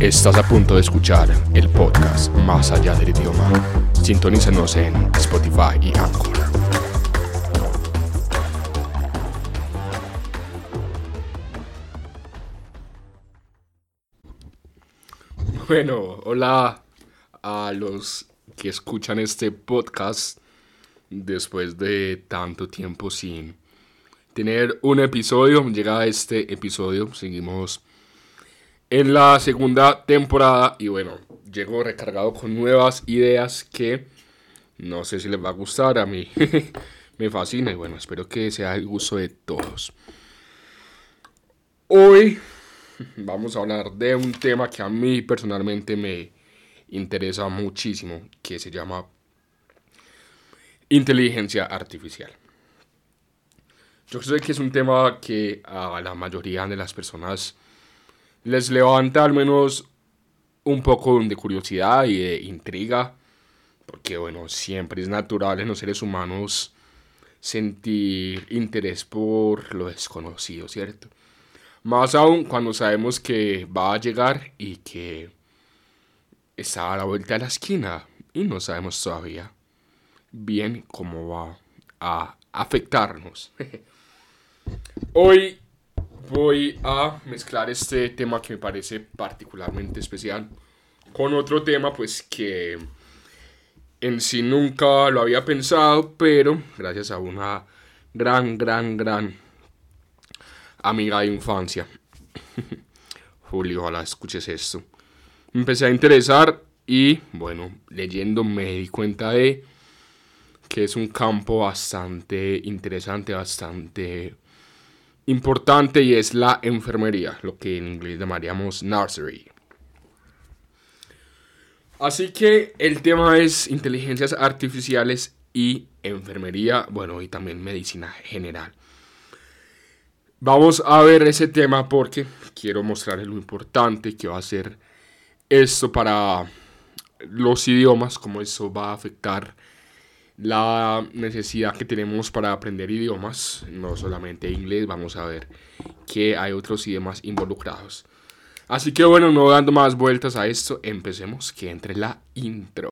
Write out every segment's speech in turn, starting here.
Estás a punto de escuchar el podcast Más allá del idioma. Sintonízanos en Spotify y Anchor. Bueno, hola a los que escuchan este podcast después de tanto tiempo sin tener un episodio. Llega este episodio, seguimos en la segunda temporada y bueno, llego recargado con nuevas ideas que no sé si les va a gustar, a mí me fascina y bueno, espero que sea el gusto de todos. Hoy vamos a hablar de un tema que a mí personalmente me interesa muchísimo, que se llama inteligencia artificial. Yo sé que es un tema que a la mayoría de las personas les levanta al menos un poco de curiosidad y de intriga, porque bueno, siempre es natural en los seres humanos sentir interés por lo desconocido, ¿cierto? Más aún cuando sabemos que va a llegar y que está a la vuelta de la esquina y no sabemos todavía bien cómo va a afectarnos. Hoy voy a mezclar este tema que me parece particularmente especial con otro tema pues que en sí nunca lo había pensado, pero gracias a una gran, gran, gran amiga de infancia. Julio, ojalá escuches esto. Me empecé a interesar y bueno, leyendo me di cuenta de que es un campo bastante interesante, bastante importante y es la enfermería, lo que en inglés llamaríamos nursery. Así que el tema es inteligencias artificiales y enfermería, bueno, y también medicina general. Vamos a ver ese tema porque quiero mostrarles lo importante que va a ser esto para los idiomas, cómo eso va a afectar la necesidad que tenemos para aprender idiomas, no solamente inglés, vamos a ver que hay otros idiomas involucrados. Así que bueno, no dando más vueltas a esto, empecemos que entre la intro.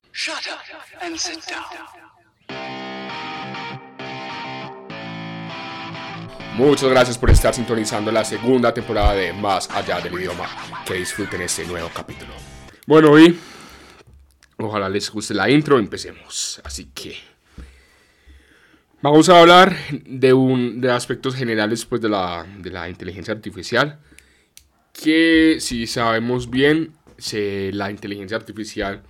Muchas gracias por estar sintonizando la segunda temporada de Más allá del idioma. Que disfruten este nuevo capítulo. Bueno, y ojalá les guste la intro, empecemos. Así que Vamos a hablar de, un, de aspectos generales pues, de, la, de la inteligencia artificial. Que si sabemos bien, se, la inteligencia artificial,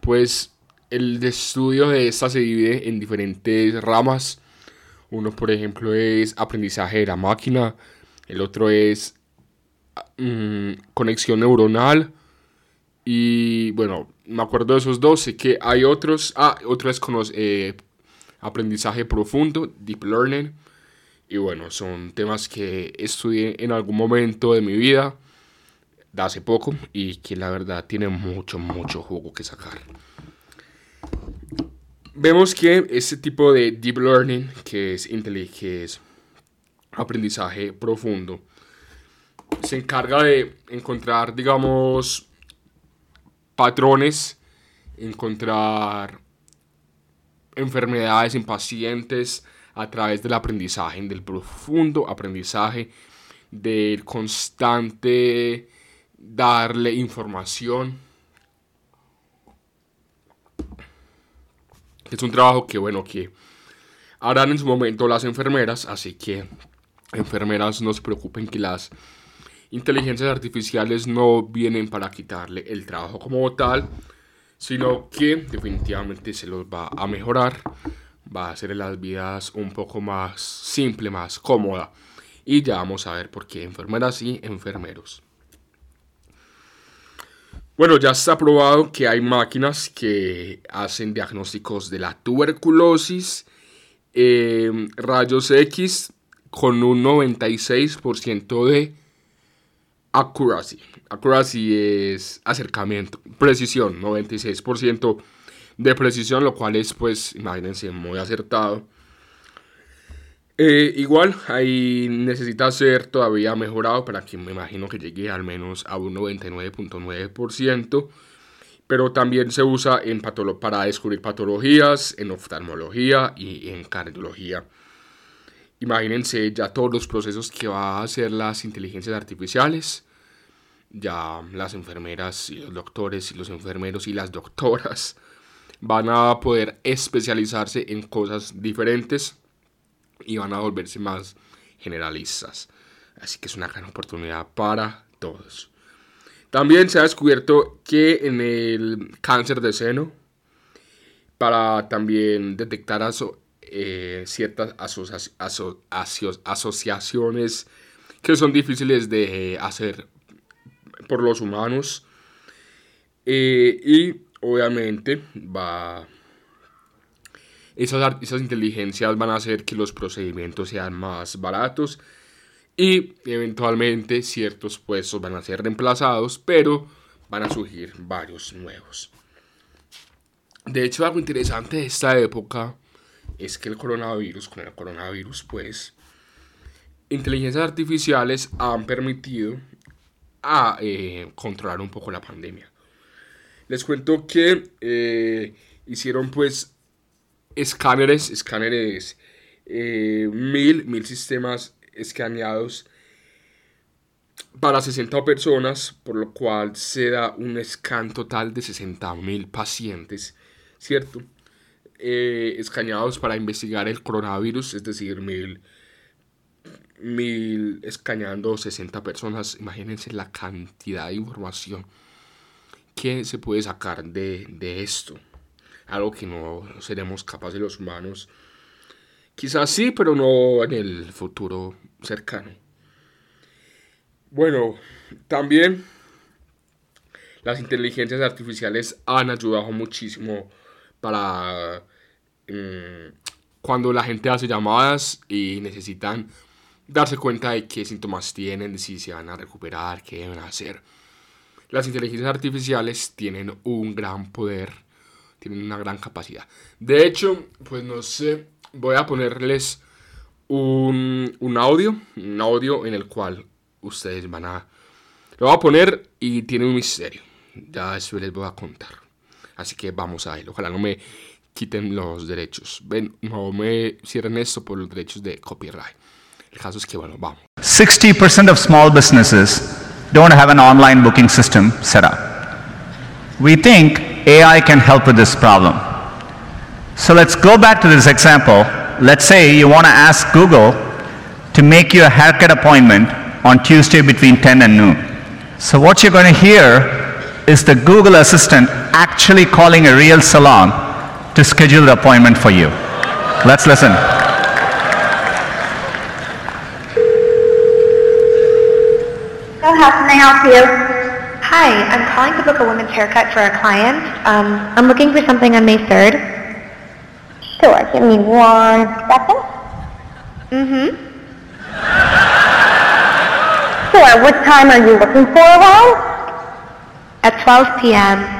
pues el estudio de esta se divide en diferentes ramas. Uno, por ejemplo, es aprendizaje de la máquina. El otro es mm, conexión neuronal. Y bueno, me acuerdo de esos dos. Sé que hay otros. Ah, otro es eh, aprendizaje profundo, deep learning. Y bueno, son temas que estudié en algún momento de mi vida, de hace poco, y que la verdad tienen mucho, mucho jugo que sacar. Vemos que este tipo de deep learning, que es, que es aprendizaje profundo, se encarga de encontrar, digamos, patrones, encontrar enfermedades en pacientes a través del aprendizaje, del profundo aprendizaje, del constante darle información. Es un trabajo que, bueno, que harán en su momento las enfermeras, así que enfermeras no se preocupen que las inteligencias artificiales no vienen para quitarle el trabajo como tal, sino que definitivamente se los va a mejorar, va a hacer las vidas un poco más simple, más cómoda. Y ya vamos a ver por qué enfermeras y enfermeros. Bueno, ya está probado que hay máquinas que hacen diagnósticos de la tuberculosis, em, rayos X con un 96% de accuracy. Accuracy es acercamiento, precisión, 96% de precisión, lo cual es, pues, imagínense, muy acertado. Eh, igual, ahí necesita ser todavía mejorado para que me imagino que llegue al menos a un 99.9%, pero también se usa en para descubrir patologías, en oftalmología y en cardiología. Imagínense ya todos los procesos que va a hacer las inteligencias artificiales. Ya las enfermeras y los doctores y los enfermeros y las doctoras van a poder especializarse en cosas diferentes y van a volverse más generalistas. Así que es una gran oportunidad para todos. También se ha descubierto que en el cáncer de seno, para también detectar eh, ciertas asociaciones que son difíciles de hacer por los humanos. Eh, y obviamente va... Esas, esas inteligencias van a hacer que los procedimientos sean más baratos y eventualmente ciertos puestos van a ser reemplazados, pero van a surgir varios nuevos. De hecho, algo interesante de esta época es que el coronavirus, con el coronavirus, pues, inteligencias artificiales han permitido a eh, controlar un poco la pandemia. Les cuento que eh, hicieron pues escáneres, escáneres, eh, mil, mil sistemas escaneados para 60 personas, por lo cual se da un scan total de 60 mil pacientes, ¿cierto? Eh, escaneados para investigar el coronavirus, es decir, mil, mil escaneando 60 personas. Imagínense la cantidad de información que se puede sacar de, de esto. Algo que no seremos capaces los humanos. Quizás sí, pero no en el futuro cercano. Bueno, también las inteligencias artificiales han ayudado muchísimo para Mm, cuando la gente hace llamadas y necesitan darse cuenta de qué síntomas tienen, de si se van a recuperar, qué deben hacer. Las inteligencias artificiales tienen un gran poder, tienen una gran capacidad. De hecho, pues no sé, voy a ponerles un, un audio, un audio en el cual ustedes van a... Lo voy a poner y tiene un misterio. Ya eso les voy a contar. Así que vamos a ver. Ojalá no me quiten los derechos. Ven, no me eh, cierren esto por los derechos de copyright. El caso es que, bueno, vamos. 60% of small businesses don't have an online booking system set up. We think AI can help with this problem. So let's go back to this example. Let's say you want to ask Google to make you a haircut appointment on Tuesday between 10 and noon. So what you're going to hear is the Google Assistant actually calling a real salon to schedule the appointment for you. Let's listen. So how can I help you? Hi, I'm calling to book a women's haircut for a client. Um, I'm looking for something on May 3rd. Sure, give me one second. Mm-hmm. Sure, what time are you looking for around? At 12 p.m.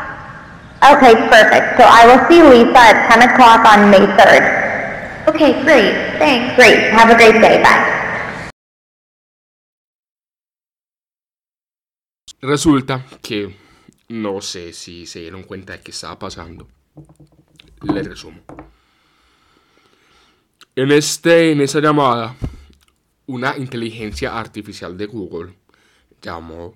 Okay, perfect. So I will see Lisa at 10 o'clock on May 3rd. Okay, great. Thanks. Great. Have a great day. Bye. Resulta que no sé si se dieron cuenta de qué estaba pasando. Les resumo. En, este, en esa llamada, una inteligencia artificial de Google llamó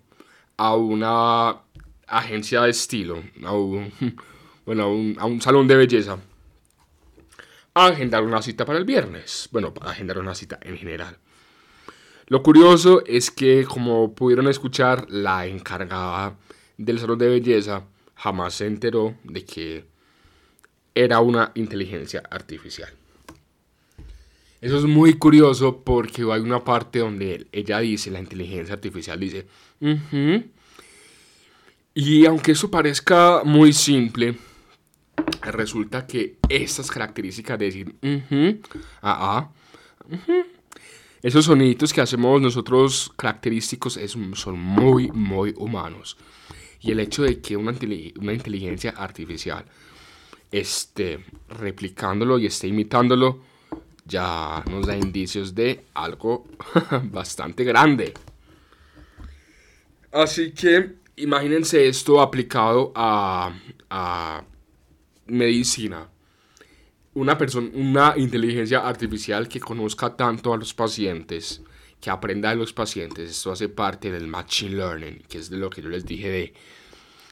a una agencia de estilo, a un, bueno, a un, salón de belleza, a agendar una cita para el viernes. Bueno, para agendar una cita en general. Lo curioso es que, como pudieron escuchar, la encargada del salón de belleza jamás se enteró de que era una inteligencia artificial. Eso es muy curioso porque hay una parte donde ella dice, la inteligencia artificial dice, y aunque eso parezca muy simple, resulta que estas características de decir, ah, ah, esos sonidos que hacemos nosotros característicos son muy, muy humanos. Y el hecho de que una, una inteligencia artificial esté replicándolo y esté imitándolo, ya nos da indicios de algo bastante grande. Así que imagínense esto aplicado a, a medicina. Una persona, una inteligencia artificial que conozca tanto a los pacientes, que aprenda de los pacientes, esto hace parte del machine learning, que es de lo que yo les dije de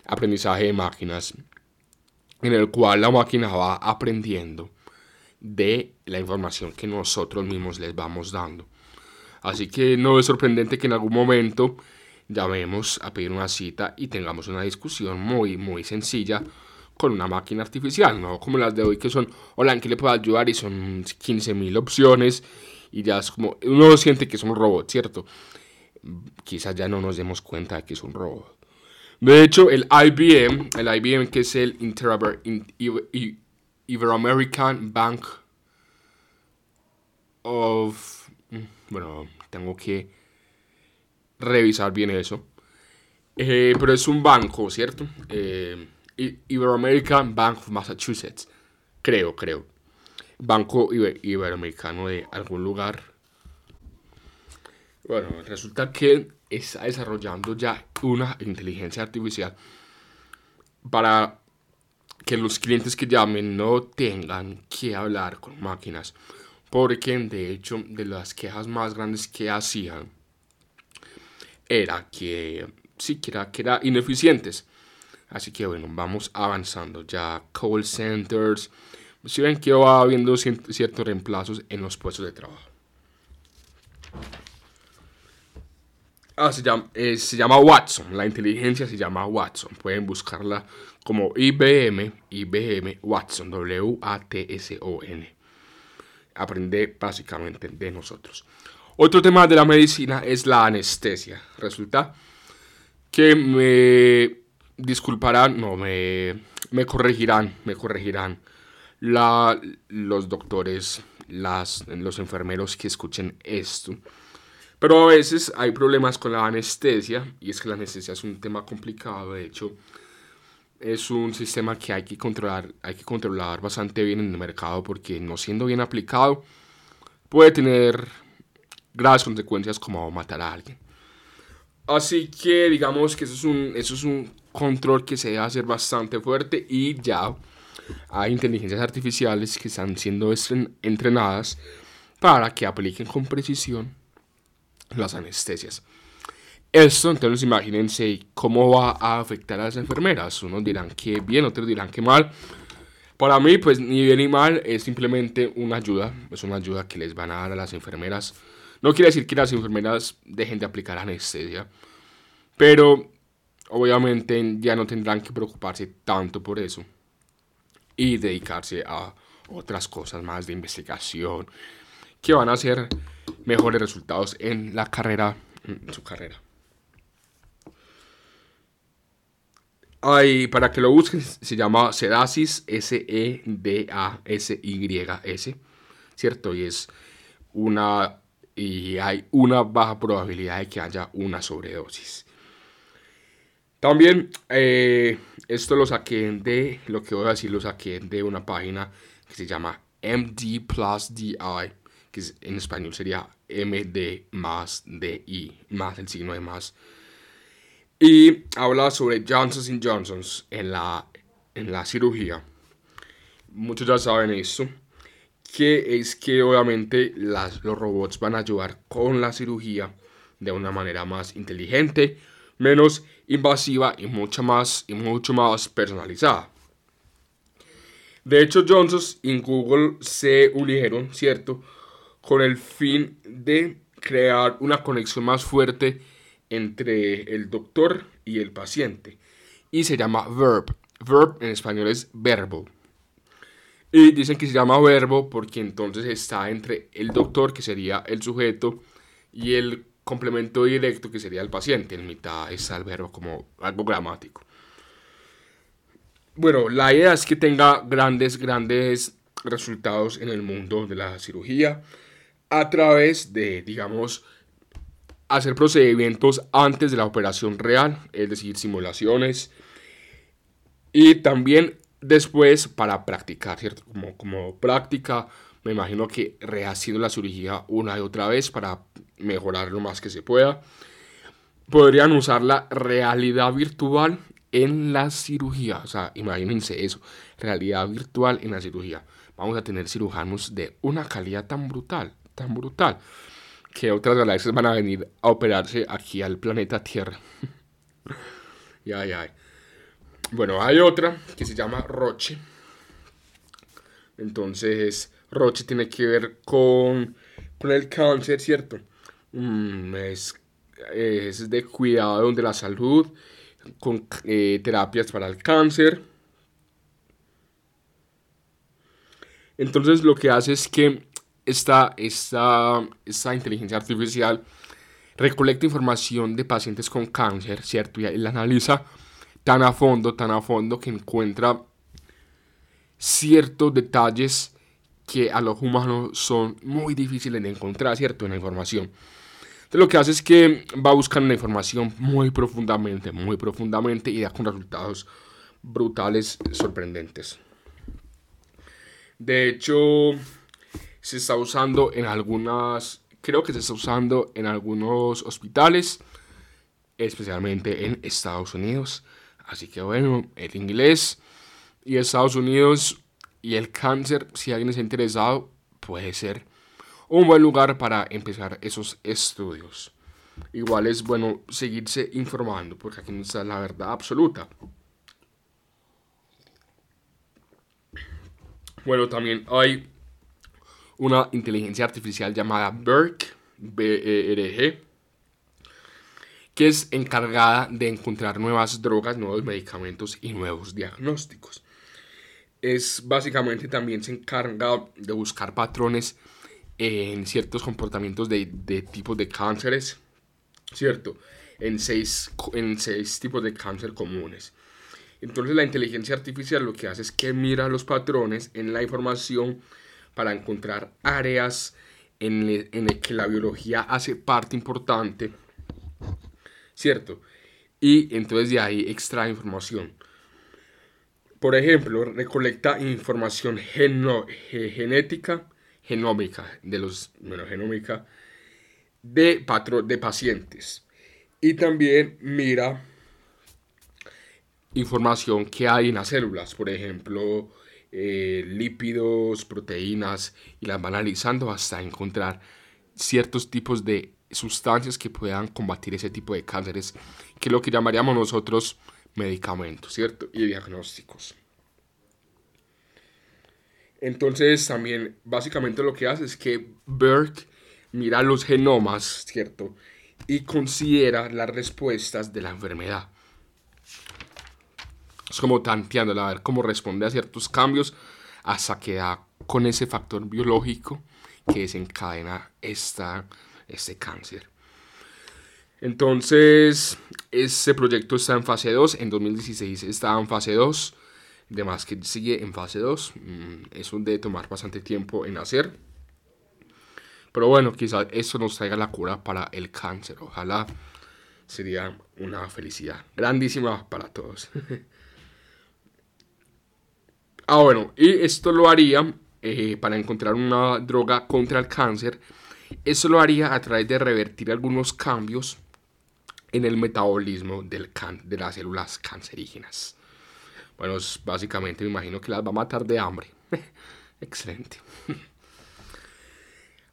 aprendizaje de máquinas, en el cual la máquina va aprendiendo de la información que nosotros mismos les vamos dando. Así que no es sorprendente que en algún momento llamemos a pedir una cita y tengamos una discusión muy, muy sencilla con una máquina artificial, no como las de hoy que son, hola, ¿en qué le puedo ayudar? Y son 15.000 opciones y ya es como, uno siente que es un robot, ¿cierto? Quizás ya no nos demos cuenta de que es un robot. De hecho, el IBM, el IBM que es el Ibero-American Bank of... Mm, bueno, tengo que revisar bien eso. Eh, pero es un banco, ¿cierto? Eh, Ibero-American Bank of Massachusetts. Creo, creo. Banco Iberoamericano de algún lugar. Bueno, resulta que está desarrollando ya una inteligencia artificial para que los clientes que llamen no tengan que hablar con máquinas. Porque de hecho de las quejas más grandes que hacían era que sí, que era, que era ineficientes. Así que bueno, vamos avanzando. Ya call centers. Si ven que va habiendo ciertos reemplazos en los puestos de trabajo. Ah, se llama, eh, se llama Watson. La inteligencia se llama Watson. Pueden buscarla como IBM, IBM Watson, W-A-T-S-O-N. Aprende básicamente de nosotros. Otro tema de la medicina es la anestesia. Resulta que me disculparán, no, me, me corregirán, me corregirán la, los doctores, las, los enfermeros que escuchen esto. Pero a veces hay problemas con la anestesia y es que la anestesia es un tema complicado, de hecho es un sistema que hay que controlar, hay que controlar bastante bien en el mercado porque no siendo bien aplicado puede tener graves consecuencias como matar a alguien. Así que digamos que eso es un, eso es un control que se debe hacer bastante fuerte y ya hay inteligencias artificiales que están siendo entrenadas para que apliquen con precisión las anestesias. Esto, entonces imagínense cómo va a afectar a las enfermeras. Unos dirán que bien, otros dirán que mal. Para mí, pues ni bien ni mal, es simplemente una ayuda. Es una ayuda que les van a dar a las enfermeras. No quiere decir que las enfermeras dejen de aplicar anestesia. Pero obviamente ya no tendrán que preocuparse tanto por eso. Y dedicarse a otras cosas más de investigación. Que van a hacer mejores resultados en la carrera, en su carrera. Ay, para que lo busquen, se llama Sedasis, S-E-D-A-S-Y-S, ¿cierto? Y es una. Y hay una baja probabilidad de que haya una sobredosis. También, eh, esto lo saqué de. Lo que voy a decir, lo saqué de una página que se llama MD Plus DI, que en español sería MD más DI, más el signo de más y habla sobre Johnson Johnson en la, en la cirugía. Muchos ya saben eso. Que es que obviamente los robots van a ayudar con la cirugía de una manera más inteligente, menos invasiva y mucho más, y mucho más personalizada. De hecho, Johnson y Google se unieron, ¿cierto? Con el fin de crear una conexión más fuerte entre el doctor y el paciente y se llama verb. Verb en español es verbo. Y dicen que se llama verbo porque entonces está entre el doctor, que sería el sujeto, y el complemento directo, que sería el paciente. En mitad está el verbo como algo gramático. Bueno, la idea es que tenga grandes, grandes resultados en el mundo de la cirugía a través de, digamos, hacer procedimientos antes de la operación real, es decir, simulaciones, y también después para practicar, ¿cierto? Como, práctica, me imagino que rehaciendo la cirugía una y otra vez para mejorar lo más que se pueda. Podrían usar la realidad virtual en la cirugía. O sea, imagínense eso, realidad virtual en la cirugía. Vamos a tener cirujanos de una calidad tan brutal, tan brutal, que otras galaxias van a venir a operarse aquí al planeta Tierra. ya, ya. Bueno, hay otra que se llama Roche. Entonces, Roche tiene que ver con, con el cáncer, ¿cierto? Mm, es, es, de cuidado de la salud, con eh, terapias para el cáncer. Entonces, lo que hace es que esta, esta, esta inteligencia artificial recolecta información de pacientes con cáncer, ¿cierto? Y la analiza tan a fondo, tan a fondo que encuentra ciertos detalles que a los humanos son muy difíciles de encontrar, ¿cierto? En la información. Entonces lo que hace es que va buscando la información muy profundamente, muy profundamente y da con resultados brutales, sorprendentes. De hecho, se está usando en algunas, creo que se está usando en algunos hospitales, especialmente en Estados Unidos. Así que bueno, el inglés y Estados Unidos y el cáncer, si alguien está interesado, puede ser un buen lugar para empezar esos estudios. Igual es bueno seguirse informando porque aquí no está la verdad absoluta. Bueno, también hay una inteligencia artificial llamada BERG, B-E-R-G, que es encargada de encontrar nuevas drogas, nuevos medicamentos y nuevos diagnósticos. Es básicamente también se encarga de buscar patrones en ciertos comportamientos de, de tipos de cánceres, ¿cierto? En seis, en seis tipos de cáncer comunes. Entonces la inteligencia artificial lo que hace es que mira los patrones en la información para encontrar áreas en, en las que la biología hace parte importante ¿cierto? Y entonces de ahí extrae información. Por ejemplo, recolecta información genética, genómica, de los, bueno, genómica, de, de pacientes. Y también mira información que hay en las células, por ejemplo, eh, lípidos, proteínas, y las va analizando hasta encontrar ciertos tipos de sustancias que puedan combatir ese tipo de cánceres, que es lo que llamaríamos nosotros medicamentos, ¿cierto? Y diagnósticos. Entonces también básicamente lo que hace es que Burke mira los genomas, ¿cierto? Y considera las respuestas de la enfermedad. Es como tanteando a ver cómo responde a ciertos cambios hasta que da con ese factor biológico que desencadena esta este cáncer. Entonces, ese proyecto está en fase 2, en 2016 estaba en fase 2, además que sigue en fase 2, mm, eso de tomar bastante tiempo en hacer. Pero bueno, quizás eso nos traiga la cura para el cáncer, ojalá sería una felicidad grandísima para todos. ah, bueno, y esto lo haría eh, para encontrar una droga contra el cáncer eso lo haría a través de revertir algunos cambios en el metabolismo del de las células cancerígenas. Bueno, básicamente me imagino que las va a matar de hambre. Excelente.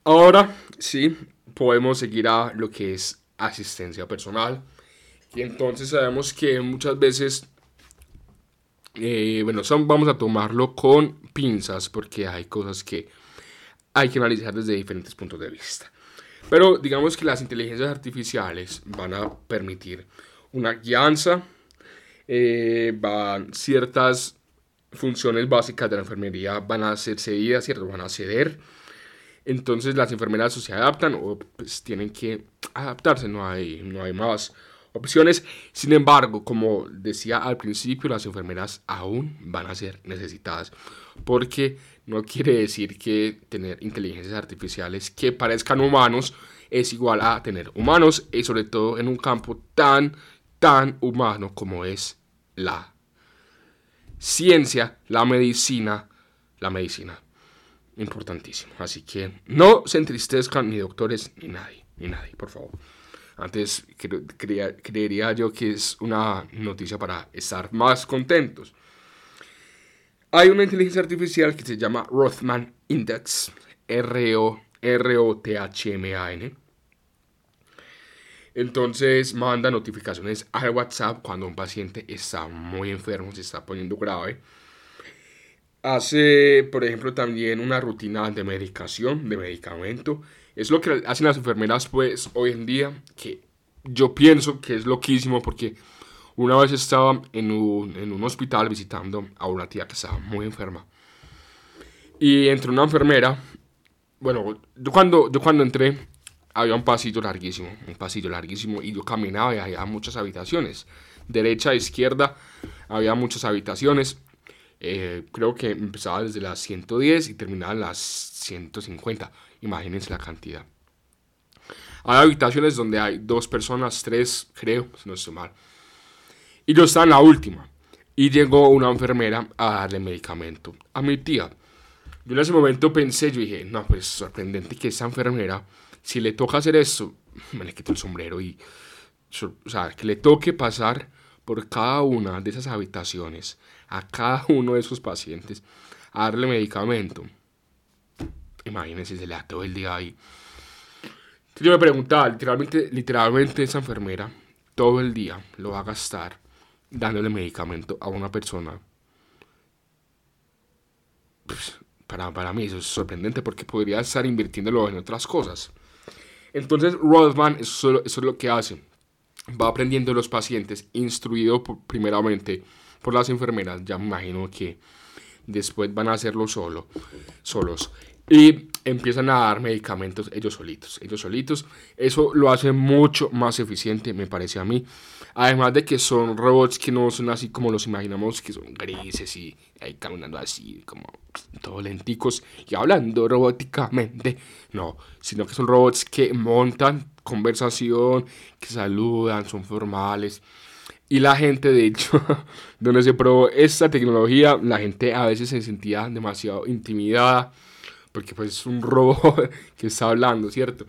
Ahora sí, podemos seguir a lo que es asistencia personal. Y entonces sabemos que muchas veces, eh, bueno, son, vamos a tomarlo con pinzas porque hay cosas que hay que analizar desde diferentes puntos de vista. Pero digamos que las inteligencias artificiales van a permitir una guianza, eh, van ciertas funciones básicas de la enfermería van a ser cedidas, ¿cierto? Van a ceder. Entonces las enfermeras o se adaptan o pues tienen que adaptarse, no hay, no hay más opciones. Sin embargo, como decía al principio, las enfermeras aún van a ser necesitadas. Porque no quiere decir que tener inteligencias artificiales que parezcan humanos es igual a tener humanos y sobre todo en un campo tan, tan humano como es la ciencia, la medicina, la medicina. Importantísimo. Así que no se entristezcan ni doctores ni nadie, ni nadie, por favor. Antes creería yo que es una noticia para estar más contentos. Hay una inteligencia artificial que se llama Rothman Index, R-O-T-H-M-A-N. Entonces manda notificaciones al WhatsApp cuando un paciente está muy enfermo, se está poniendo grave. Hace, por ejemplo, también una rutina de medicación, de medicamento. Es lo que hacen las enfermeras, pues, hoy en día, que yo pienso que es loquísimo porque una vez estaba en un, hospital visitando a una tía que estaba muy enferma. Y entró una enfermera. Bueno, yo cuando, yo cuando entré había un pasillo larguísimo, un pasillo larguísimo y yo caminaba y había muchas habitaciones. Derecha, izquierda, había muchas habitaciones. Eh, creo que empezaba desde las 110 y terminaba en las 150. Imagínense la cantidad. Hay habitaciones donde hay dos personas, tres, creo, si no estoy mal. Y yo estaba en la última. Y llegó una enfermera a darle medicamento a mi tía. Yo en ese momento pensé, yo dije, no, pues sorprendente que esa enfermera, si le toca hacer esto, me le quito el sombrero y, o sea, que le toque pasar por cada una de esas habitaciones, a cada uno de esos pacientes, a darle medicamento. Imagínense, se le da todo el día ahí. Yo me preguntaba, literalmente, literalmente esa enfermera todo el día lo va a gastar dándole medicamento a una persona. Pues, para, para mí eso es sorprendente porque podría estar invirtiéndolo en otras cosas. Entonces Rodman, eso, eso es lo que hace. Va aprendiendo los pacientes, instruido primeramente por las enfermeras. Ya me imagino que después van a hacerlo solo, solos. Y empiezan a dar medicamentos ellos solitos, ellos solitos. Eso lo hace mucho más eficiente, me parece a mí. Además de que son robots que no son así como los imaginamos, que son grises y ahí caminando así, como todos lenticos y hablando robóticamente. No, sino que son robots que montan conversación, que saludan, son formales. Y la gente, de hecho, donde se probó esta tecnología, la gente a veces se sentía demasiado intimidada porque pues es un robot que está hablando, ¿cierto?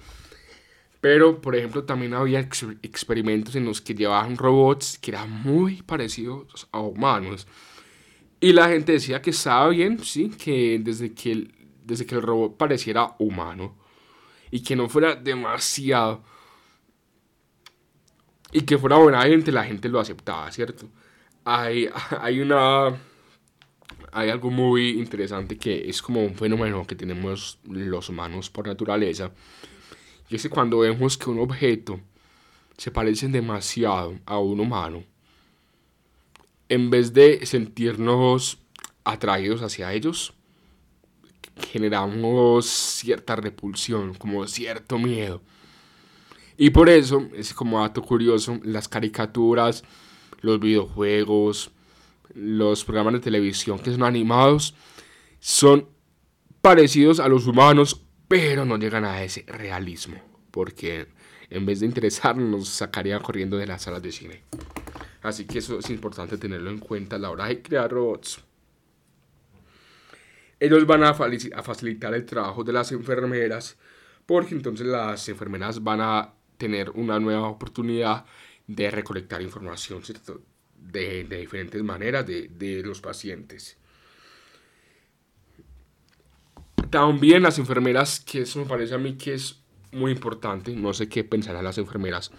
Pero, por ejemplo, también había experimentos en los que llevaban robots que eran muy parecidos a humanos. Y la gente decía que estaba bien, sí, que desde que el, desde que el robot pareciera humano y que no fuera demasiado y que fuera buena gente, la gente lo aceptaba, ¿cierto? Hay, hay una hay algo muy interesante que es como un fenómeno que tenemos los humanos por naturaleza. Y es que cuando vemos que un objeto se parece demasiado a un humano, en vez de sentirnos atraídos hacia ellos, generamos cierta repulsión, como cierto miedo. Y por eso, es como dato curioso, las caricaturas, los videojuegos, los programas de televisión que son animados son parecidos a los humanos, pero no llegan a ese realismo, porque en vez de interesarnos nos sacaría corriendo de las salas de cine. Así que eso es importante tenerlo en cuenta a la hora de crear robots. Ellos van a, facilitar el trabajo de las enfermeras, porque entonces las enfermeras van a tener una nueva oportunidad de recolectar información, ¿cierto? De, diferentes maneras de, los pacientes. También las enfermeras, que eso me parece a mí que es muy importante, no sé qué pensarán las enfermeras,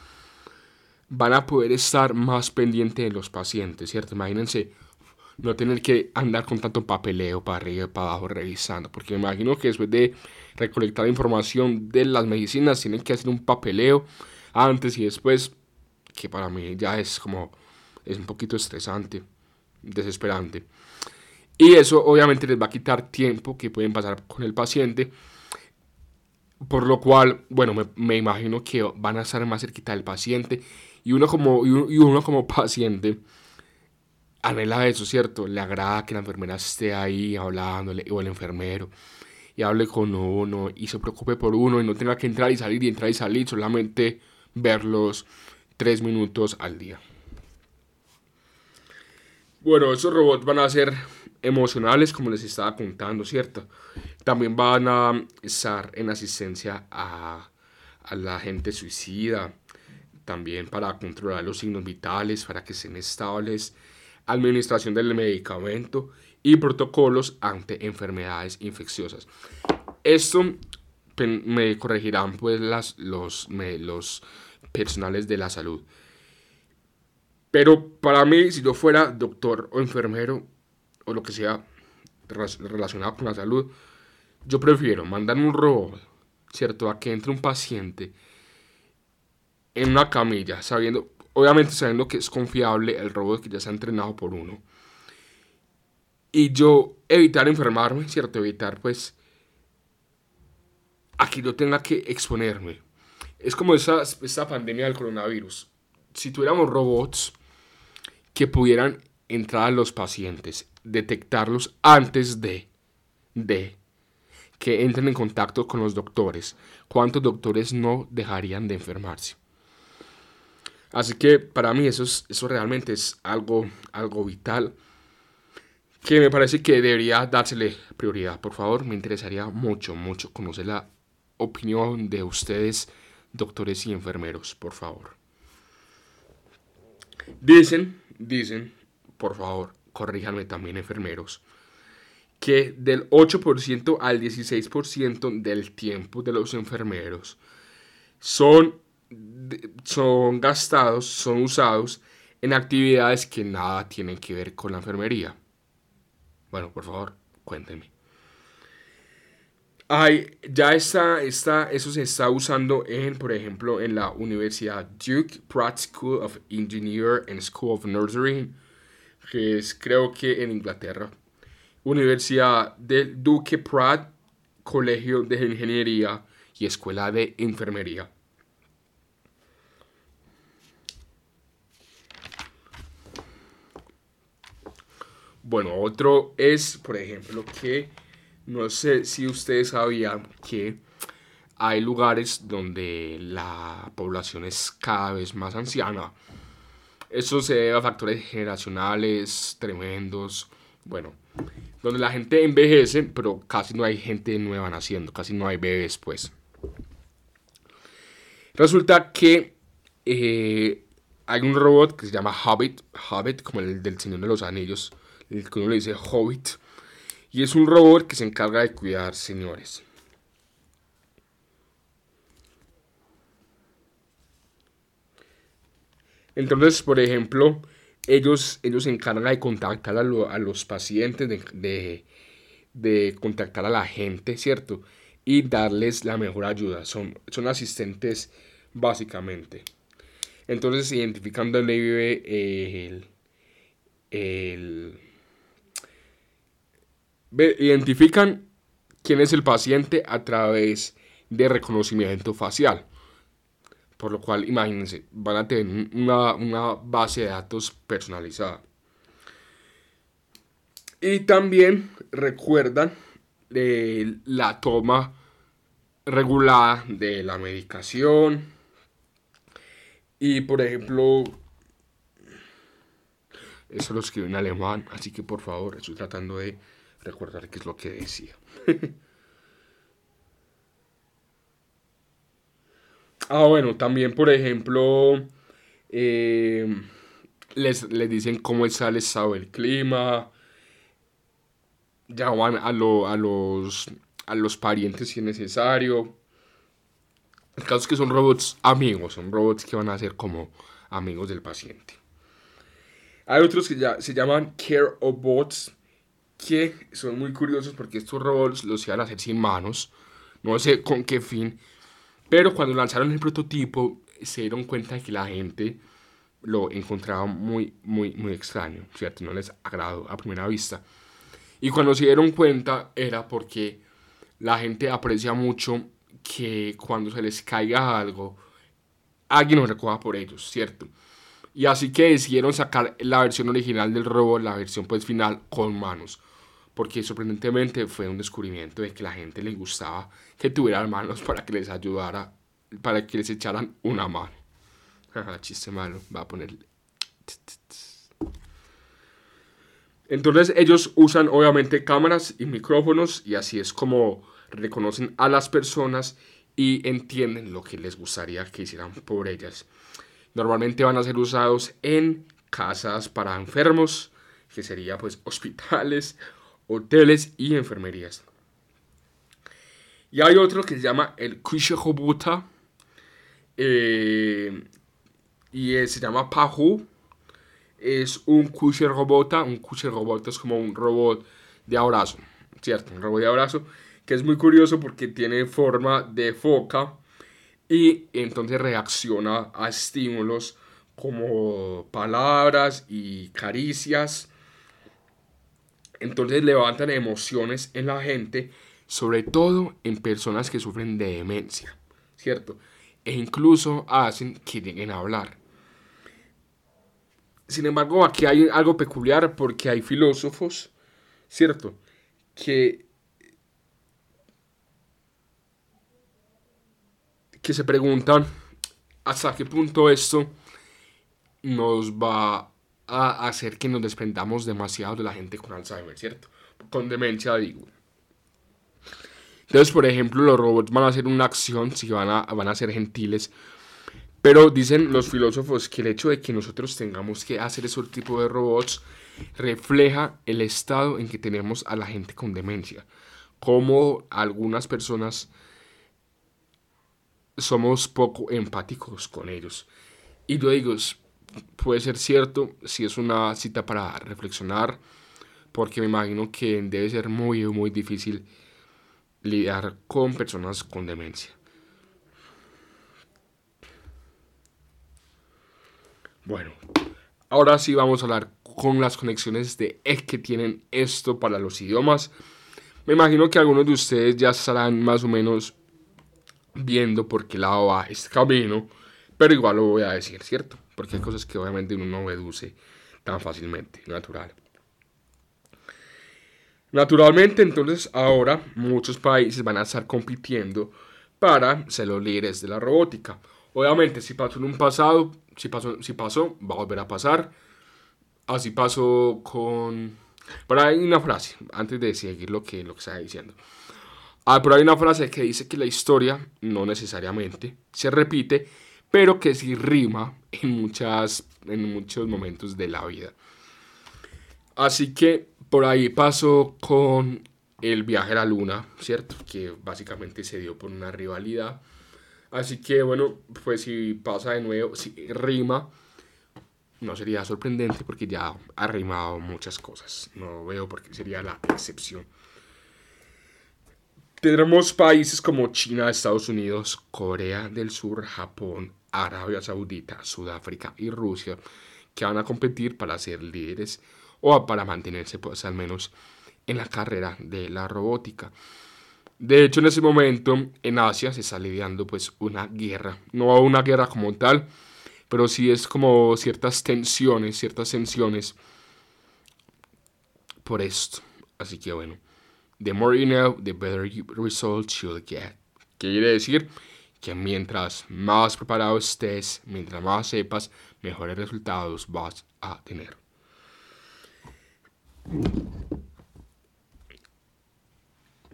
van a poder estar más pendientes de los pacientes, ¿cierto? Imagínense no tener que andar con tanto papeleo para arriba y para abajo revisando, porque me imagino que después de recolectar información de las medicinas tienen que hacer un papeleo antes y después, que para mí ya es como es un poquito estresante, desesperante. Y eso obviamente les va a quitar tiempo que pueden pasar con el paciente. Por lo cual, bueno, me, imagino que van a estar más cerquita del paciente. Y uno como, y uno como paciente anhela eso, ¿cierto? Le agrada que la enfermera esté ahí hablándole, o el enfermero, y hable con uno, y se preocupe por uno, y no tenga que entrar y salir y entrar y salir, solamente verlos tres minutos al día. Bueno, esos robots van a ser emocionales, como les estaba contando, ¿cierto? También van a estar en asistencia a, a la gente suicida, también para controlar los signos vitales, para que estén estables, administración del medicamento y protocolos ante enfermedades infecciosas. Esto me corregirán pues las, los, los personales de la salud. Pero para mí, si yo fuera doctor o enfermero o lo que sea relacionado con la salud, yo prefiero mandar un robot, ¿cierto? A que entre un paciente en una camilla, sabiendo, obviamente sabiendo que es confiable el robot que ya se ha entrenado por uno. Y yo evitar enfermarme, ¿cierto? Evitar pues a que yo tenga que exponerme. Es como esa, esa pandemia del coronavirus. Si tuviéramos robots que pudieran entrar a los pacientes, detectarlos antes de, de que entren en contacto con los doctores, ¿cuántos doctores no dejarían de enfermarse? Así que para mí eso, es, eso realmente es algo, algo vital que me parece que debería dársele prioridad. Por favor, me interesaría mucho, mucho conocer la opinión de ustedes, doctores y enfermeros, por favor. Dicen, dicen, por favor, corríjanme también enfermeros, que del 8% al 16% del tiempo de los enfermeros son son gastados, son usados en actividades que nada tienen que ver con la enfermería. Bueno, por favor, cuéntenme. Ay, ya está, está, eso se está usando en, por ejemplo, en la Universidad Duke Pratt School of Engineer and School of Nursery, que es creo que en Inglaterra. Universidad del Duke Pratt, Colegio de Ingeniería y Escuela de Enfermería. Bueno, otro es, por ejemplo, que no sé si ustedes sabían que hay lugares donde la población es cada vez más anciana. Eso se debe a factores generacionales tremendos. Bueno, donde la gente envejece, pero casi no hay gente nueva naciendo, casi no hay bebés, pues. Resulta que eh, hay un robot que se llama Hobbit, Hobbit como el del Señor de los Anillos, el que uno le dice Hobbit, y es un robot que se encarga de cuidar señores. Entonces, por ejemplo, ellos, ellos se encargan de contactar a, los pacientes, de, de, contactar a la gente, ¿cierto? Y darles la mejor ayuda. Son, son asistentes básicamente. Entonces, identificando dónde vive el, el identifican quién es el paciente a través de reconocimiento facial. Por lo cual, imagínense, van a tener una, base de datos personalizada. Y también recuerdan eh, la toma regulada de la medicación. Y por ejemplo, eso lo escribo en alemán, así que por favor, estoy tratando de recordar qué es lo que decía. ah, bueno, también, por ejemplo, eh, les, dicen cómo está el estado del clima, llaman a, a, los, a los parientes si es necesario. El caso es que son robots amigos, son robots que van a ser como amigos del paciente. Hay otros que ya se llaman Care Bots que son muy curiosos porque estos robots los iban a hacer sin manos, no sé con qué fin, pero cuando lanzaron el prototipo se dieron cuenta de que la gente lo encontraba muy, muy, muy extraño, ¿cierto? No les agradó a primera vista. Y cuando se dieron cuenta era porque la gente aprecia mucho que cuando se les caiga algo, alguien lo recoja por ellos, ¿cierto? Y así que decidieron sacar la versión original del robot, la versión pues final, con manos. Porque sorprendentemente fue un descubrimiento de que la gente le gustaba que tuvieran manos para que les ayudara, para que les echaran una mano. Chiste malo, va a poner... Entonces ellos usan obviamente cámaras y micrófonos y así es como reconocen a las personas y entienden lo que les gustaría que hicieran por ellas. Normalmente van a ser usados en casas para enfermos, que sería pues hospitales, hoteles y enfermerías. Y hay otro que se llama el Kushehobuta eh, y se llama Pahu. Es un Kusher Robota. Un Kusher Robota es como un robot de abrazo, ¿cierto? Un robot de abrazo que es muy curioso porque tiene forma de foca y entonces reacciona a estímulos como palabras y caricias. Entonces levantan emociones en la gente, sobre todo en personas que sufren de demencia, ¿cierto? E incluso hacen que lleguen a hablar. Sin embargo, aquí hay algo peculiar porque hay filósofos, ¿cierto? Que que se preguntan hasta qué punto esto nos va a hacer que nos desprendamos demasiado de la gente con Alzheimer, ¿cierto? Con demencia, digo. Entonces, por ejemplo, los robots van a hacer una acción, si van a, van a ser gentiles, pero dicen los filósofos que el hecho de que nosotros tengamos que hacer ese tipo de robots refleja el estado en que tenemos a la gente con demencia. Como algunas personas somos poco empáticos con ellos. Y yo digo, puede ser cierto si es una cita para reflexionar, porque me imagino que debe ser muy, muy difícil lidiar con personas con demencia. Bueno, ahora sí vamos a hablar con las conexiones de es que tienen esto para los idiomas. Me imagino que algunos de ustedes ya estarán más o menos viendo por qué lado va este camino, pero igual lo voy a decir, ¿cierto? Porque hay cosas que obviamente uno no deduce tan fácilmente, natural. Naturalmente, entonces ahora muchos países van a estar compitiendo para ser los líderes de la robótica. Obviamente, si pasó en un pasado, si pasó, si pasó, va a volver a pasar. Así pasó con... Pero hay una frase, antes de seguir lo que, lo que estaba diciendo. Ah, pero hay una frase que dice que la historia no necesariamente se repite, pero que sí rima en, muchas, en muchos momentos de la vida. Así que por ahí pasó con el viaje a la luna, ¿cierto? Que básicamente se dio por una rivalidad. Así que bueno, pues si pasa de nuevo, si rima, no sería sorprendente porque ya ha rimado muchas cosas. No veo por qué sería la excepción. Tendremos países como China, Estados Unidos, Corea del Sur, Japón, Arabia Saudita, Sudáfrica y Rusia que van a competir para ser líderes o para mantenerse pues al menos en la carrera de la robótica. De hecho, en ese momento en Asia se está lidiando pues una guerra, no una guerra como tal, pero sí es como ciertas tensiones, ciertas tensiones por esto. Así que bueno, the more you know, the better results you'll get. Quiere decir que mientras más preparado estés, mientras más sepas, mejores resultados vas a tener.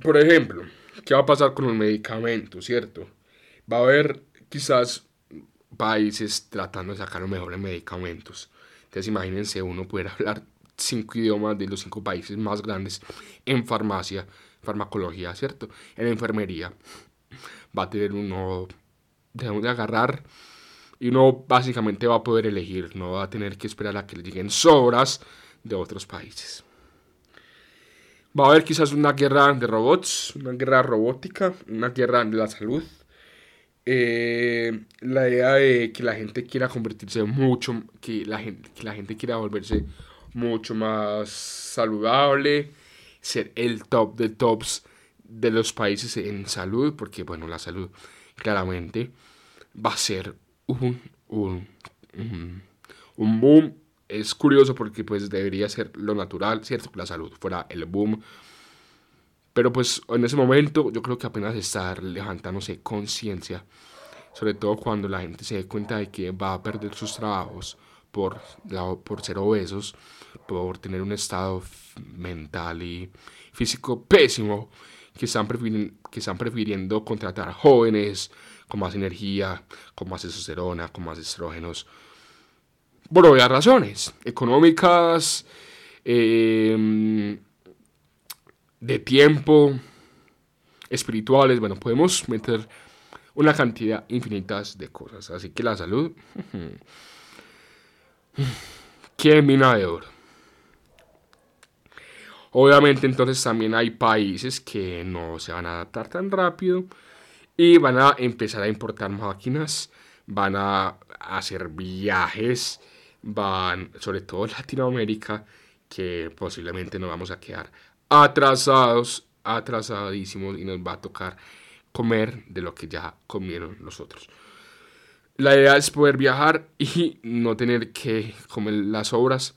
Por ejemplo, ¿qué va a pasar con los medicamentos, cierto? Va a haber quizás países tratando de sacar los mejores medicamentos. Entonces imagínense uno poder hablar cinco idiomas de los cinco países más grandes en farmacia, farmacología, ¿cierto? En enfermería. Va a tener uno de dónde agarrar y uno básicamente va a poder elegir, no va a tener que esperar a que le lleguen sobras de otros países. Va a haber quizás una guerra de robots, una guerra robótica, una guerra de la salud. Eh, la idea de que la gente quiera convertirse mucho, que la gente, que la gente quiera volverse mucho más saludable, ser el top de tops de los países en salud, porque bueno, la salud claramente va a ser un, un, un, boom. Es curioso porque pues debería ser lo natural, ¿cierto? Que la salud fuera el boom. Pero pues en ese momento yo creo que apenas está levantándose conciencia, sobre todo cuando la gente se dé cuenta de que va a perder sus trabajos por, por ser obesos, por tener un estado mental y físico pésimo, que están, que están prefiriendo contratar jóvenes con más energía, con más testosterona, con más estrógenos, por obvias razones económicas, em, de tiempo, espirituales, bueno, podemos meter una cantidad infinitas de cosas. Así que la salud, qué mina de oro. Obviamente entonces también hay países que no se van a adaptar tan rápido y van a empezar a importar máquinas, van a hacer viajes, van, sobre todo Latinoamérica, que posiblemente nos vamos a quedar atrasados, atrasadísimos y nos va a tocar comer de lo que ya comieron los otros. La idea es poder viajar y no tener que comer las obras.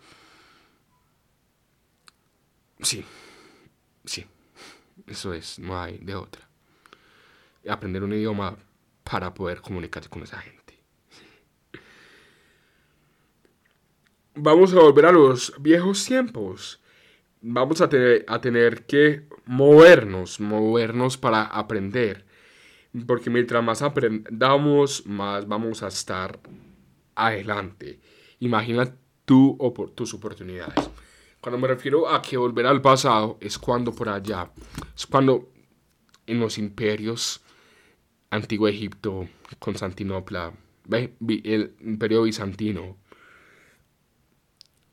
Sí, sí, eso es, no hay de otra aprender un idioma para poder comunicarse con esa gente. Vamos a volver a los viejos tiempos. Vamos a tener, a tener que movernos, movernos para aprender. Porque mientras más aprendamos, más vamos a estar adelante. Imagina o tus oportunidades. Cuando me refiero a que volver al pasado es cuando por allá, es cuando en los imperios Antiguo Egipto, Constantinopla, el imperio bizantino,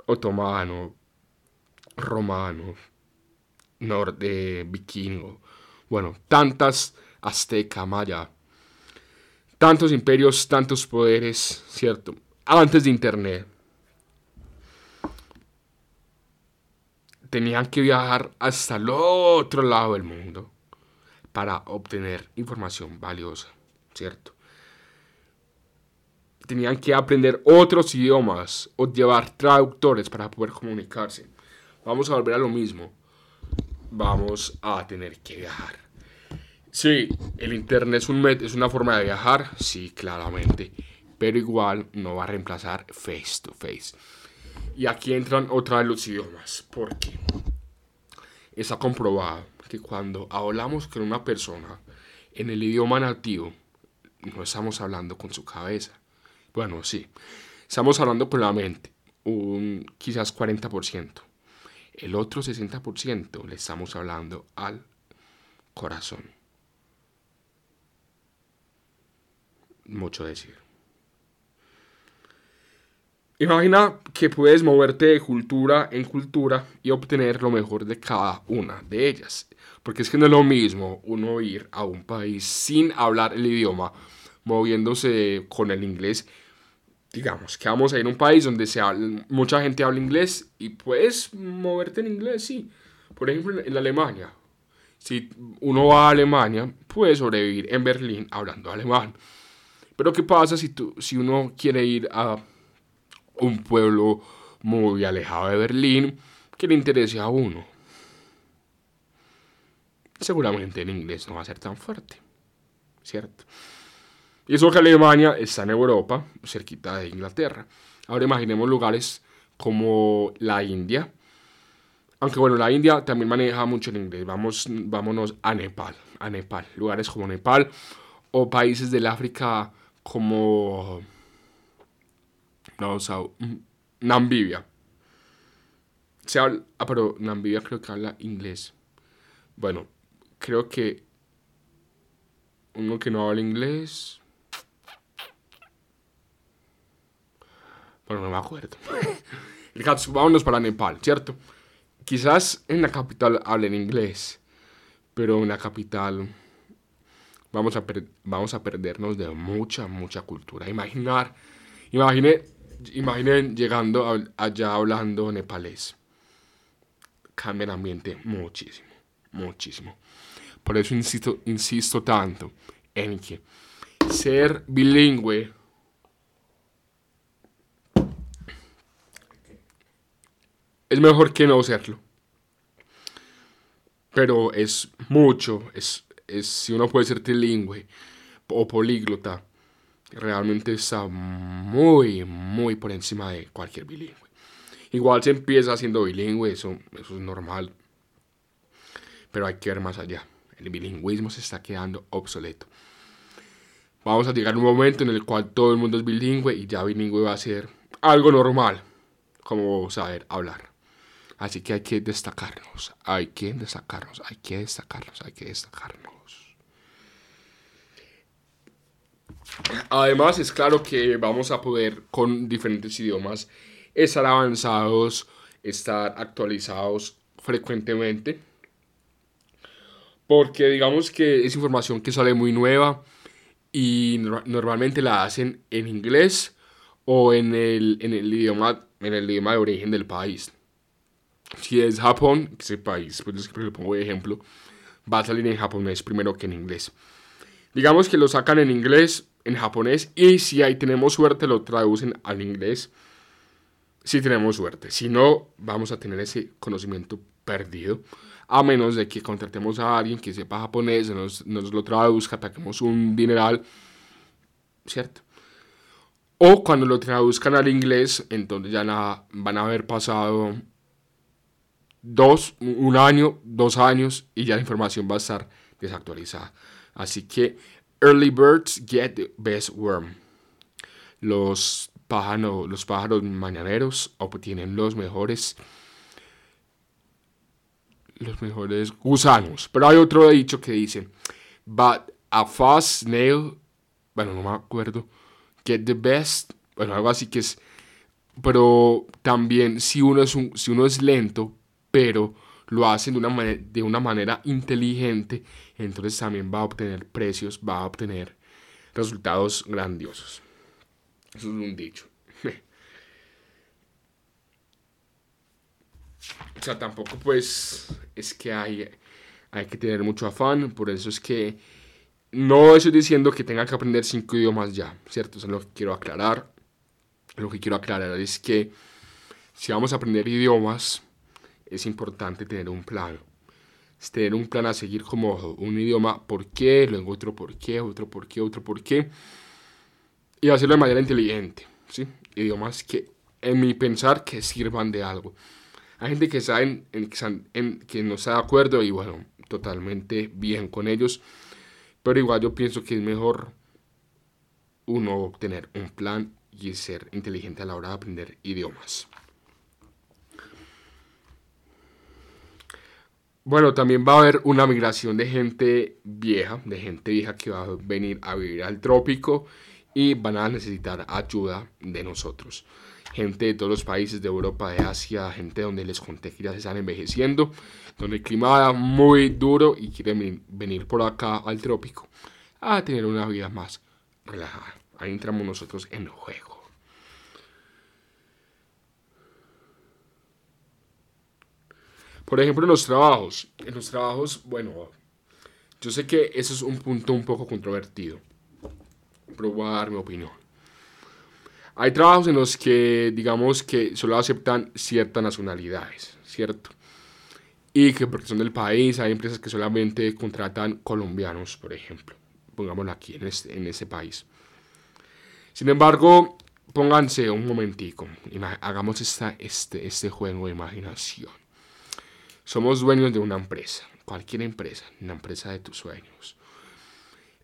otomano, romano, norte, vikingo, bueno, tantas azteca, maya, tantos imperios, tantos poderes, ¿cierto? Antes de Internet. Tenían que viajar hasta el otro lado del mundo para obtener información valiosa, ¿cierto? Tenían que aprender otros idiomas o llevar traductores para poder comunicarse. Vamos a volver a lo mismo. Vamos a tener que viajar. Sí, el Internet es, un es una forma de viajar, sí, claramente, pero igual no va a reemplazar face to face. Y aquí entran otra de los idiomas, porque está comprobado que cuando hablamos con una persona en el idioma nativo, no estamos hablando con su cabeza. Bueno, sí, estamos hablando con la mente, un quizás 40%. El otro 60% le estamos hablando al corazón. Mucho decir. Imagina que puedes moverte de cultura en cultura y obtener lo mejor de cada una de ellas. Porque es que no es lo mismo uno ir a un país sin hablar el idioma, moviéndose con el inglés. Digamos que vamos a ir a un país donde se mucha gente habla inglés y puedes moverte en inglés, sí. Por ejemplo, en Alemania. Si uno va a Alemania, puede sobrevivir en Berlín hablando alemán. Pero ¿qué pasa si, tú, si uno quiere ir a un pueblo muy alejado de Berlín que le interese a uno. Seguramente en inglés no va a ser tan fuerte, ¿cierto? Y eso que Alemania está en Europa, cerquita de Inglaterra. Ahora imaginemos lugares como la India. Aunque bueno, la India también maneja mucho el inglés. Vamos, vámonos a Nepal. A Nepal. Lugares como Nepal. O países del África como no, o sea, Namibia. Se habla, ah, pero Namibia creo que habla inglés. Bueno, creo que uno que no habla inglés. Bueno, no me acuerdo. El caso, vámonos para Nepal, ¿cierto? Quizás en la capital hablen inglés, pero en la capital vamos a, vamos a perdernos de mucha, mucha cultura. Imaginar, imagine imaginen llegando allá hablando nepalés. cambia el ambiente muchísimo, muchísimo. Por eso insisto, insisto tanto en que ser bilingüe es mejor que no serlo. Pero es mucho, es, es si uno puede ser trilingüe o políglota, realmente está muy, muy por encima de cualquier bilingüe. Igual se empieza siendo bilingüe, eso, eso es normal. Pero hay que ver más allá. El bilingüismo se está quedando obsoleto. Vamos a llegar a un momento en el cual todo el mundo es bilingüe y ya bilingüe va a ser algo normal, como saber hablar. Así que hay que destacarnos, hay que destacarnos, hay que destacarnos, hay que destacarnos. Además, es claro que vamos a poder con diferentes idiomas estar avanzados, estar actualizados frecuentemente. Porque digamos que es información que sale muy nueva y normalmente la hacen en inglés o en el, en el, idioma, en el idioma de origen del país. Si es Japón, ese país, pues pongo de ejemplo, va a salir en japonés primero que en inglés. Digamos que lo sacan en inglés, en japonés, y si ahí tenemos suerte lo traducen al inglés. Si tenemos suerte. Si no, vamos a tener ese conocimiento perdido. A menos de que contratemos a alguien que sepa japonés, nos, nos lo traduzca, ataquemos un dineral. ¿Cierto? O cuando lo traduzcan al inglés, entonces ya van a haber pasado dos, un año, dos años y ya la información va a estar desactualizada. Así que early birds get the best worm. Los pájaros, los pájaros mañaneros obtienen los mejores los mejores gusanos. Pero hay otro dicho que dice, but a fast snail, bueno, no me acuerdo, get the best, bueno, algo así que es, pero también si uno es, un, si uno es lento, pero lo hacen de una, de una manera inteligente, entonces también va a obtener precios, va a obtener resultados grandiosos. Eso es un dicho. o sea, tampoco pues es que hay, hay que tener mucho afán, por eso es que no estoy diciendo que tenga que aprender cinco idiomas ya, ¿cierto? Eso es lo que quiero aclarar. Lo que quiero aclarar es que si vamos a aprender idiomas, es importante tener un plan. Es tener un plan a seguir como un idioma, por qué, luego otro por qué, otro por qué, otro por qué. Y hacerlo de manera inteligente. ¿sí? Idiomas que, en mi pensar, que sirvan de algo. Hay gente que, saben, en, que no está de acuerdo y bueno, totalmente bien con ellos. Pero igual yo pienso que es mejor uno tener un plan y ser inteligente a la hora de aprender idiomas. Bueno, también va a haber una migración de gente vieja, de gente vieja que va a venir a vivir al trópico y van a necesitar ayuda de nosotros. Gente de todos los países de Europa, de Asia, gente donde les conté que ya se están envejeciendo, donde el clima va muy duro y quieren venir por acá al trópico a tener una vida más relajada. Ahí entramos nosotros en juego. Por ejemplo, en los trabajos. En los trabajos, bueno, yo sé que eso es un punto un poco controvertido. Pero voy a dar mi opinión. Hay trabajos en los que, digamos, que solo aceptan ciertas nacionalidades, ¿cierto? Y que porque son del país, hay empresas que solamente contratan colombianos, por ejemplo. Pongámoslo aquí, en, este, país. Sin embargo, pónganse un momentico. Hagamos esta, este, este juego de imaginación. Somos dueños de una empresa, cualquier empresa, una empresa de tus sueños.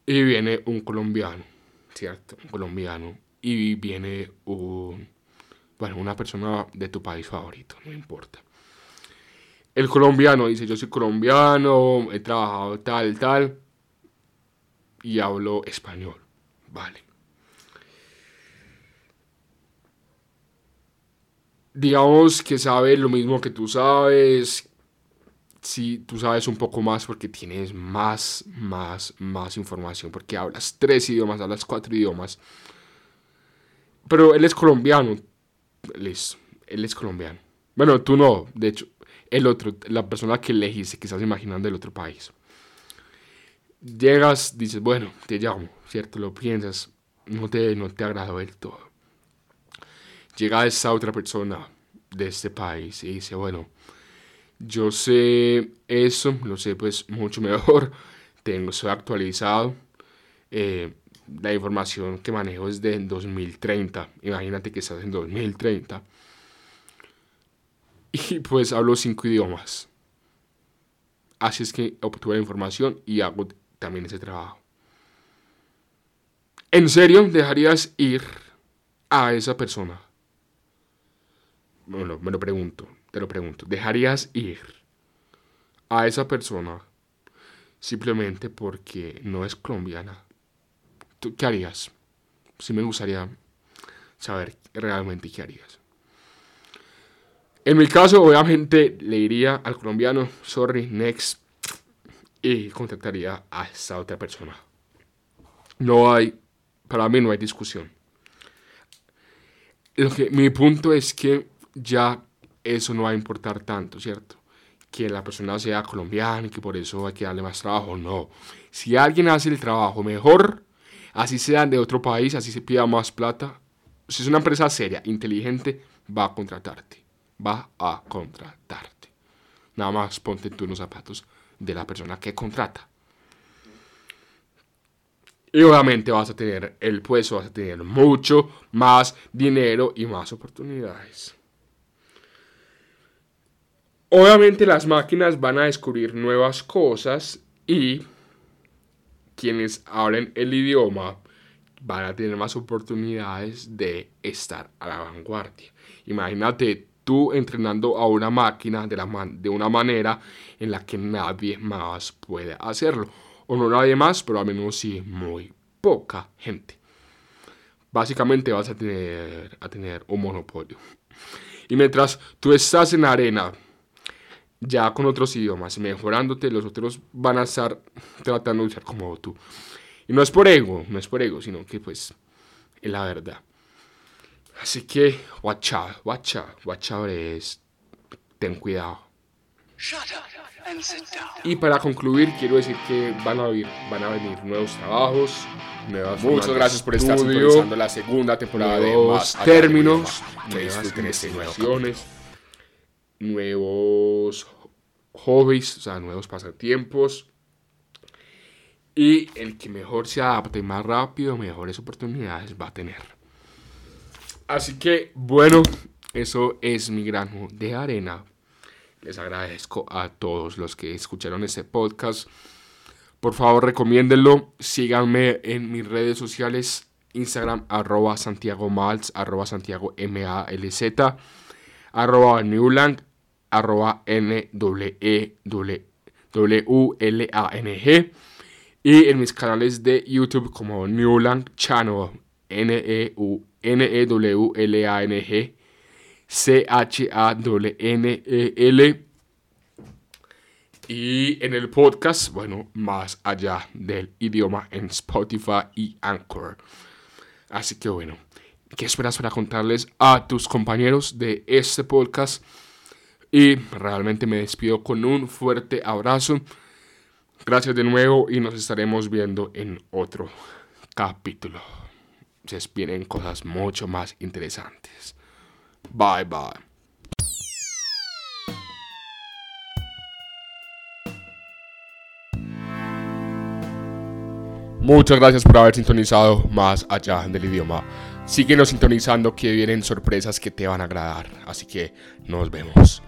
Y viene un colombiano, ¿cierto? Un colombiano. Y viene un, bueno, una persona de tu país favorito, no importa. El colombiano dice, yo soy colombiano, he trabajado tal, tal, y hablo español. Vale. Digamos que sabe lo mismo que tú sabes, si tú sabes un poco más porque tienes más, más, más información, porque hablas tres idiomas, hablas cuatro idiomas. Pero él es colombiano. Listo, él es colombiano. Bueno, tú no, de hecho, el otro, la persona que elegiste, que estás imaginando el otro país. Llegas, dices, bueno, te llamo, ¿cierto? Lo piensas, no te, no te agradó del todo. Llega esa otra persona de este país y dice, bueno, yo sé eso, lo sé pues mucho mejor, tengo, soy actualizado, eh, la información que manejo es de 2030, imagínate que estás en 2030 y pues hablo cinco idiomas. Así es que obtuve la información y hago también ese trabajo. ¿En serio dejarías ir a esa persona? Bueno, me lo pregunto, te lo pregunto. ¿Dejarías ir a esa persona simplemente porque no es colombiana? ¿Tú qué harías? Sí me gustaría saber realmente qué harías. En mi caso, obviamente, le diría al colombiano, sorry, next, y contactaría a esa otra persona. No hay, para mí no hay discusión. Lo que, mi punto es que ya eso no va a importar tanto, ¿cierto? Que la persona sea colombiana y que por eso hay que darle más trabajo, no. Si alguien hace el trabajo mejor, así sea de otro país, así se pida más plata, si es una empresa seria, inteligente, va a contratarte va a contratarte. Nada más ponte tú en los zapatos de la persona que contrata. Y obviamente vas a tener el puesto, vas a tener mucho más dinero y más oportunidades. Obviamente las máquinas van a descubrir nuevas cosas y quienes hablen el idioma van a tener más oportunidades de estar a la vanguardia. Imagínate tú entrenando a una máquina de, una manera en la que nadie más puede hacerlo. O no nadie más, pero a menos sí muy poca gente. Básicamente vas a tener, a tener un monopolio. Y mientras tú estás en arena, ya con otros idiomas, mejorándote, los otros van a estar tratando de ser como tú. Y no es por ego, no es por ego, sino que pues es la verdad. Así que, watch out, watch out, watch out es, ten cuidado. Y para concluir, quiero decir que van a, venir, van a venir nuevos trabajos, nuevas Muchas gracias por estar sintonizando la segunda temporada de Más Términos, nuevas investigaciones, nuevos hobbies, o sea, nuevos pasatiempos. Y el que mejor se adapte más rápido, mejores oportunidades va a tener. Así que, bueno, eso es mi grano de arena. Les agradezco a todos los que escucharon este podcast. Por favor, recomiéndenlo. Síganme en mis redes sociales. Instagram, arroba Santiago Malz, arroba Santiago M-A-L-Z, arroba Newland, arroba N-W-E-W-L-A-N-G. Y en mis canales de YouTube como Newland Channel, N-E-U N-E-W-L-A-N-G, C-H-A-N-E-L. Y en el podcast, bueno, más allá del idioma en Spotify y Anchor. Así que bueno, ¿qué esperas para contarles a tus compañeros de este podcast? Y realmente me despido con un fuerte abrazo. Gracias de nuevo y nos estaremos viendo en otro capítulo se vienen cosas mucho más interesantes. Bye bye. Muchas gracias por haber sintonizado más allá del idioma. Síguenos sintonizando que vienen sorpresas que te van a agradar. Así que nos vemos.